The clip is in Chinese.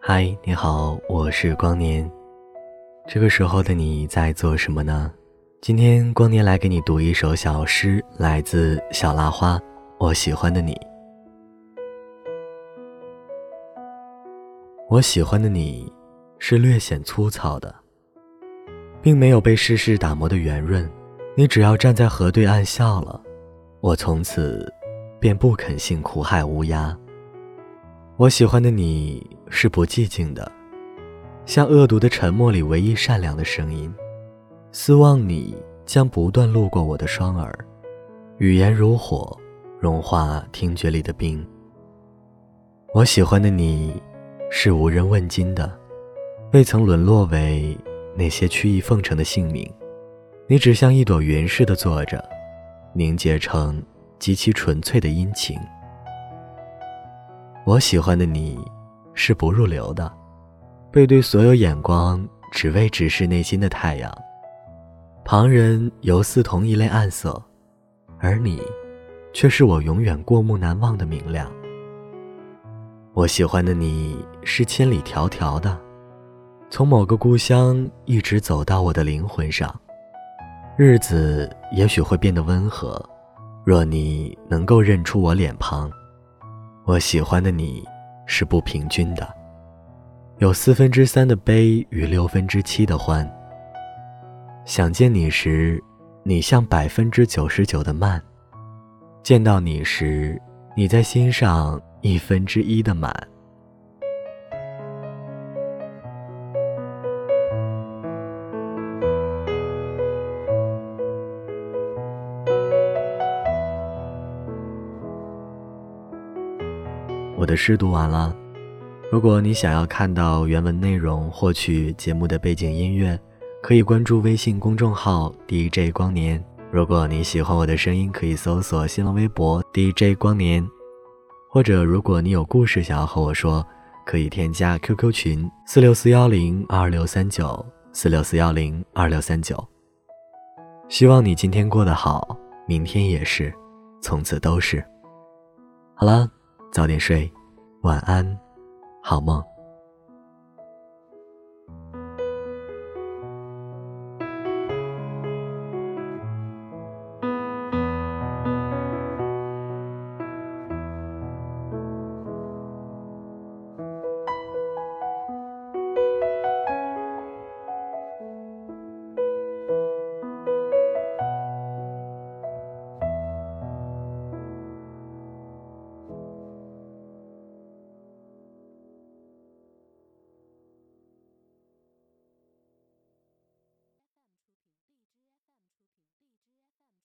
嗨，你好，我是光年。这个时候的你在做什么呢？今天光年来给你读一首小诗，来自小拉花。我喜欢的你，我喜欢的你，是略显粗糙的，并没有被世事打磨的圆润。你只要站在河对岸笑了，我从此便不肯信苦海无涯。我喜欢的你是不寂静的，像恶毒的沉默里唯一善良的声音。希望你将不断路过我的双耳，语言如火，融化听觉里的冰。我喜欢的你是无人问津的，未曾沦落为那些曲意奉承的姓名。你只像一朵云似的坐着，凝结成极其纯粹的阴晴。我喜欢的你，是不入流的，背对所有眼光，只为直视内心的太阳。旁人犹似同一类暗色，而你，却是我永远过目难忘的明亮。我喜欢的你是千里迢迢的，从某个故乡一直走到我的灵魂上。日子也许会变得温和，若你能够认出我脸庞。我喜欢的你，是不平均的，有四分之三的悲与六分之七的欢。想见你时，你像百分之九十九的慢；见到你时，你在心上一分之一的满。我的诗读完了，如果你想要看到原文内容，获取节目的背景音乐，可以关注微信公众号 DJ 光年。如果你喜欢我的声音，可以搜索新浪微博 DJ 光年。或者如果你有故事想要和我说，可以添加 QQ 群四六四幺零二六三九四六四幺零二六三九。希望你今天过得好，明天也是，从此都是。好了。早点睡，晚安，好梦。